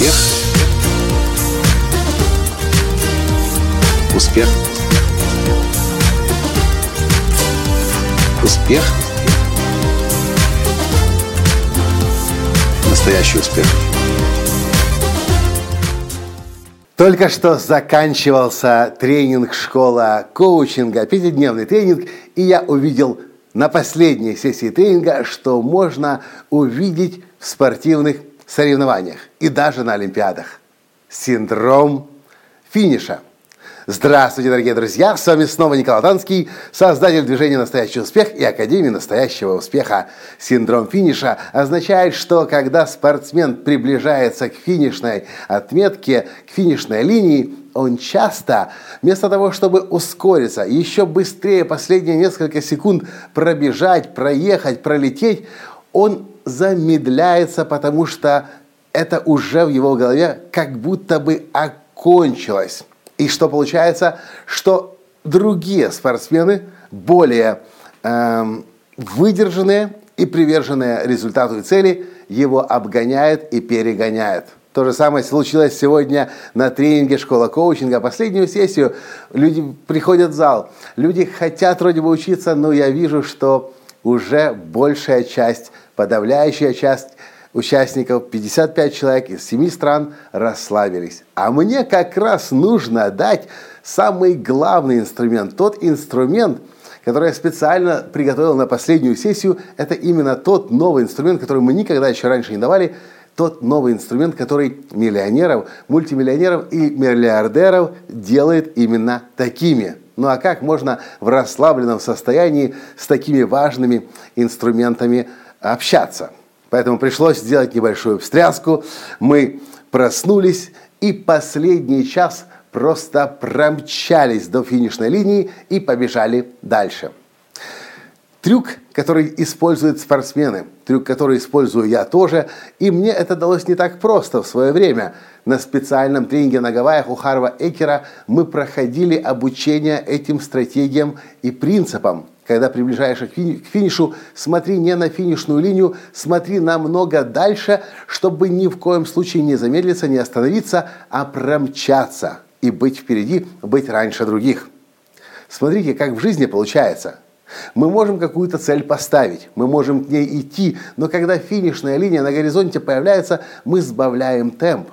Успех. Успех. Успех. Настоящий успех. Только что заканчивался тренинг школа коучинга, пятидневный тренинг, и я увидел на последней сессии тренинга, что можно увидеть в спортивных соревнованиях и даже на Олимпиадах. Синдром финиша. Здравствуйте, дорогие друзья! С вами снова Николай Танский, создатель движения «Настоящий успех» и Академии настоящего успеха. Синдром финиша означает, что когда спортсмен приближается к финишной отметке, к финишной линии, он часто, вместо того, чтобы ускориться, еще быстрее последние несколько секунд пробежать, проехать, пролететь, он замедляется, потому что это уже в его голове как будто бы окончилось. И что получается? Что другие спортсмены, более эм, выдержанные и приверженные результату и цели, его обгоняют и перегоняют. То же самое случилось сегодня на тренинге школа коучинга. Последнюю сессию люди приходят в зал, люди хотят вроде бы учиться, но я вижу, что уже большая часть, подавляющая часть участников, 55 человек из 7 стран расслабились. А мне как раз нужно дать самый главный инструмент, тот инструмент, который я специально приготовил на последнюю сессию, это именно тот новый инструмент, который мы никогда еще раньше не давали, тот новый инструмент, который миллионеров, мультимиллионеров и миллиардеров делает именно такими. Ну а как можно в расслабленном состоянии с такими важными инструментами общаться? Поэтому пришлось сделать небольшую встряску. Мы проснулись и последний час просто промчались до финишной линии и побежали дальше. Трюк, который используют спортсмены, трюк, который использую я тоже, и мне это далось не так просто в свое время. На специальном тренинге на Гавайях у Харва Экера мы проходили обучение этим стратегиям и принципам. Когда приближаешься к финишу, смотри не на финишную линию, смотри намного дальше, чтобы ни в коем случае не замедлиться, не остановиться, а промчаться и быть впереди, быть раньше других. Смотрите, как в жизни получается – мы можем какую-то цель поставить, мы можем к ней идти, но когда финишная линия на горизонте появляется, мы сбавляем темп.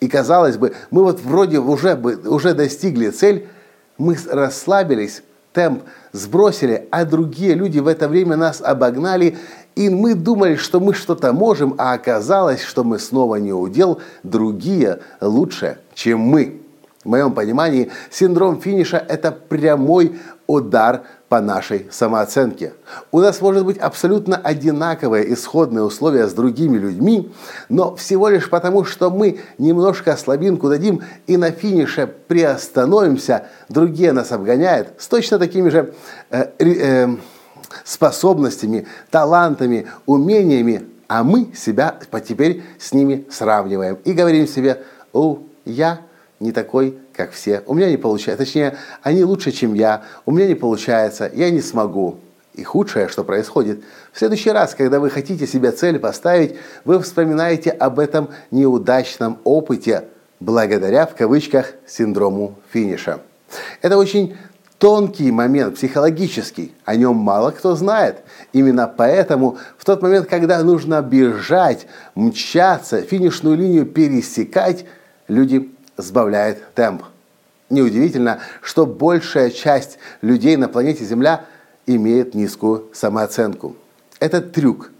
И казалось бы, мы вот вроде уже, уже достигли цель, мы расслабились, темп сбросили, а другие люди в это время нас обогнали, и мы думали, что мы что-то можем, а оказалось, что мы снова не удел, другие лучше, чем мы. В моем понимании, синдром финиша – это прямой удар по нашей самооценке. У нас может быть абсолютно одинаковые исходные условия с другими людьми, но всего лишь потому, что мы немножко слабинку дадим и на финише приостановимся, другие нас обгоняют с точно такими же э, э, способностями, талантами, умениями, а мы себя теперь с ними сравниваем и говорим себе, о, я не такой, как все. У меня не получается. Точнее, они лучше, чем я. У меня не получается. Я не смогу. И худшее, что происходит, в следующий раз, когда вы хотите себе цель поставить, вы вспоминаете об этом неудачном опыте, благодаря, в кавычках, синдрому финиша. Это очень тонкий момент, психологический. О нем мало кто знает. Именно поэтому в тот момент, когда нужно бежать, мчаться, финишную линию пересекать, люди сбавляет темп. Неудивительно, что большая часть людей на планете Земля имеет низкую самооценку. Этот трюк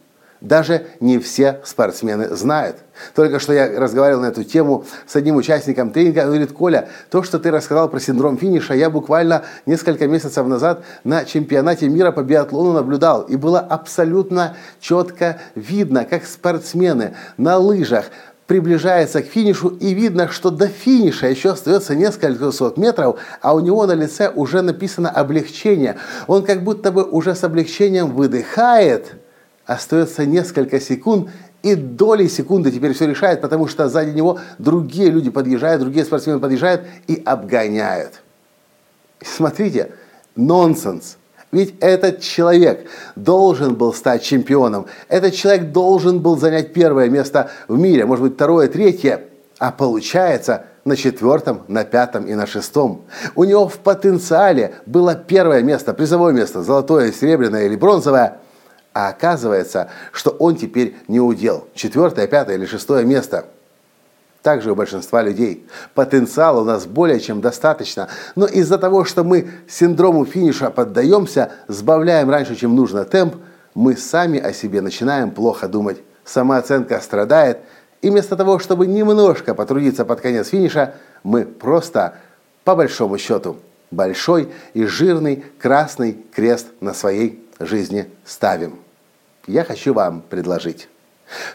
даже не все спортсмены знают. Только что я разговаривал на эту тему с одним участником тренинга. Он говорит, Коля, то, что ты рассказал про синдром финиша, я буквально несколько месяцев назад на чемпионате мира по биатлону наблюдал. И было абсолютно четко видно, как спортсмены на лыжах приближается к финишу, и видно, что до финиша еще остается несколько сот метров, а у него на лице уже написано облегчение. Он как будто бы уже с облегчением выдыхает, остается несколько секунд, и доли секунды теперь все решает, потому что сзади него другие люди подъезжают, другие спортсмены подъезжают и обгоняют. Смотрите, нонсенс. Ведь этот человек должен был стать чемпионом. Этот человек должен был занять первое место в мире, может быть, второе, третье. а получается на четвертом, на пятом и на шестом. У него в потенциале было первое место, призовое место, золотое, серебряное или бронзовое, а оказывается, что он теперь не удел. Четвертое, пятое или шестое место. Также у большинства людей. Потенциал у нас более чем достаточно, но из-за того, что мы синдрому финиша поддаемся, сбавляем раньше, чем нужно темп, мы сами о себе начинаем плохо думать. Самооценка страдает, и вместо того, чтобы немножко потрудиться под конец финиша, мы просто, по большому счету, большой и жирный красный крест на своей жизни ставим. Я хочу вам предложить.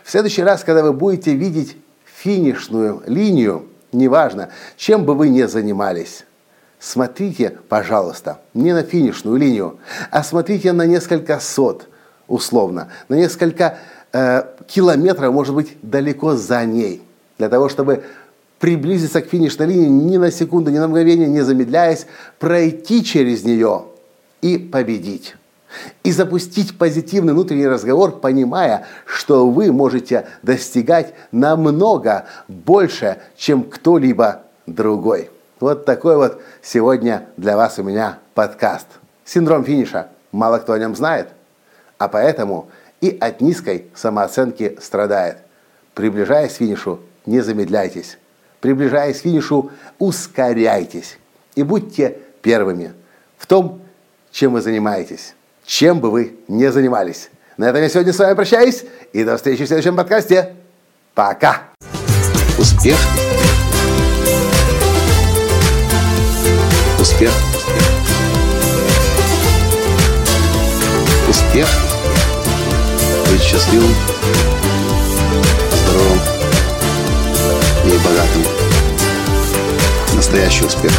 В следующий раз, когда вы будете видеть финишную линию, неважно, чем бы вы ни занимались, смотрите, пожалуйста, не на финишную линию, а смотрите на несколько сот, условно, на несколько Э, километра, может быть, далеко за ней. Для того, чтобы приблизиться к финишной линии ни на секунду, ни на мгновение, не замедляясь, пройти через нее и победить. И запустить позитивный внутренний разговор, понимая, что вы можете достигать намного больше, чем кто-либо другой. Вот такой вот сегодня для вас у меня подкаст. Синдром финиша. Мало кто о нем знает. А поэтому и от низкой самооценки страдает. Приближаясь к финишу, не замедляйтесь. Приближаясь к финишу, ускоряйтесь. И будьте первыми в том, чем вы занимаетесь. Чем бы вы ни занимались. На этом я сегодня с вами прощаюсь. И до встречи в следующем подкасте. Пока. Успех. Успех. Успех быть счастливым, здоровым и богатым. Настоящий успех.